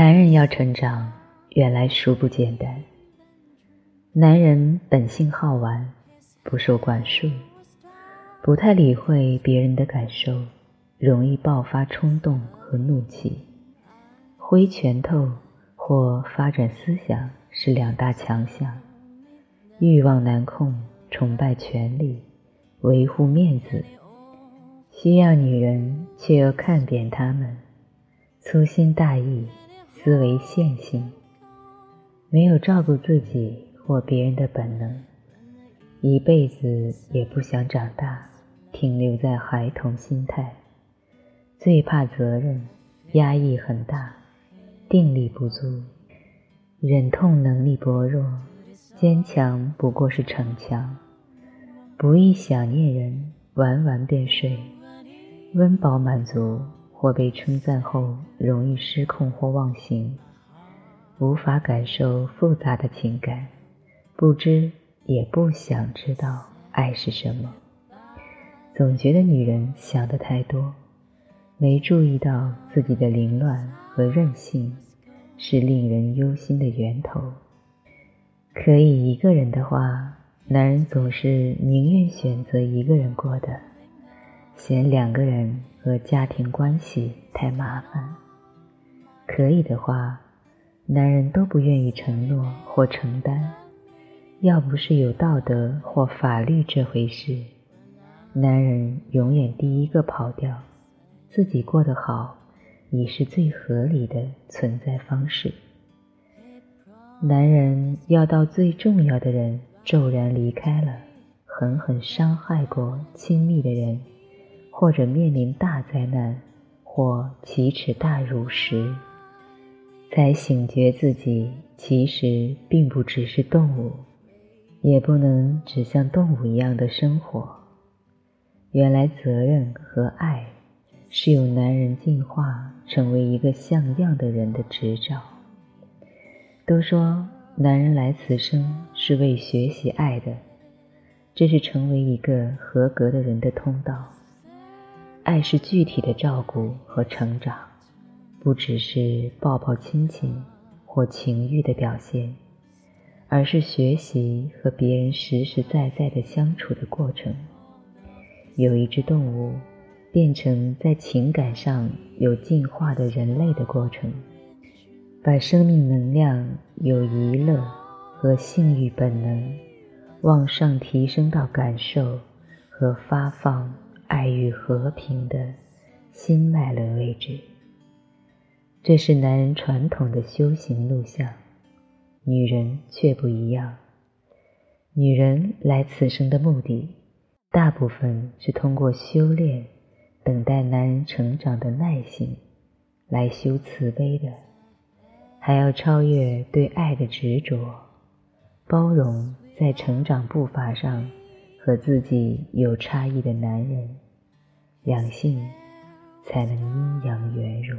男人要成长，原来殊不简单。男人本性好玩，不受管束，不太理会别人的感受，容易爆发冲动和怒气。挥拳头或发展思想是两大强项。欲望难控，崇拜权力，维护面子，需要女人，却又看扁他们，粗心大意。思维线性，没有照顾自己或别人的本能，一辈子也不想长大，停留在孩童心态，最怕责任，压抑很大，定力不足，忍痛能力薄弱，坚强不过是逞强，不易想念人，玩玩便睡，温饱满足。或被称赞后容易失控或忘形，无法感受复杂的情感，不知也不想知道爱是什么。总觉得女人想的太多，没注意到自己的凌乱和任性是令人忧心的源头。可以一个人的话，男人总是宁愿选择一个人过的。嫌两个人和家庭关系太麻烦，可以的话，男人都不愿意承诺或承担。要不是有道德或法律这回事，男人永远第一个跑掉，自己过得好已是最合理的存在方式。男人要到最重要的人骤然离开了，狠狠伤害过亲密的人。或者面临大灾难，或奇耻大辱时，才醒觉自己其实并不只是动物，也不能只像动物一样的生活。原来责任和爱是由男人进化成为一个像样的人的执照。都说男人来此生是为学习爱的，这是成为一个合格的人的通道。爱是具体的照顾和成长，不只是抱抱亲亲或情欲的表现，而是学习和别人实实在在的相处的过程。有一只动物变成在情感上有进化的人类的过程，把生命能量有娱乐和性欲本能往上提升到感受和发放。爱与和平的新脉轮位置，这是男人传统的修行路向，女人却不一样。女人来此生的目的，大部分是通过修炼等待男人成长的耐心，来修慈悲的，还要超越对爱的执着，包容在成长步伐上。和自己有差异的男人，两性才能阴阳圆融。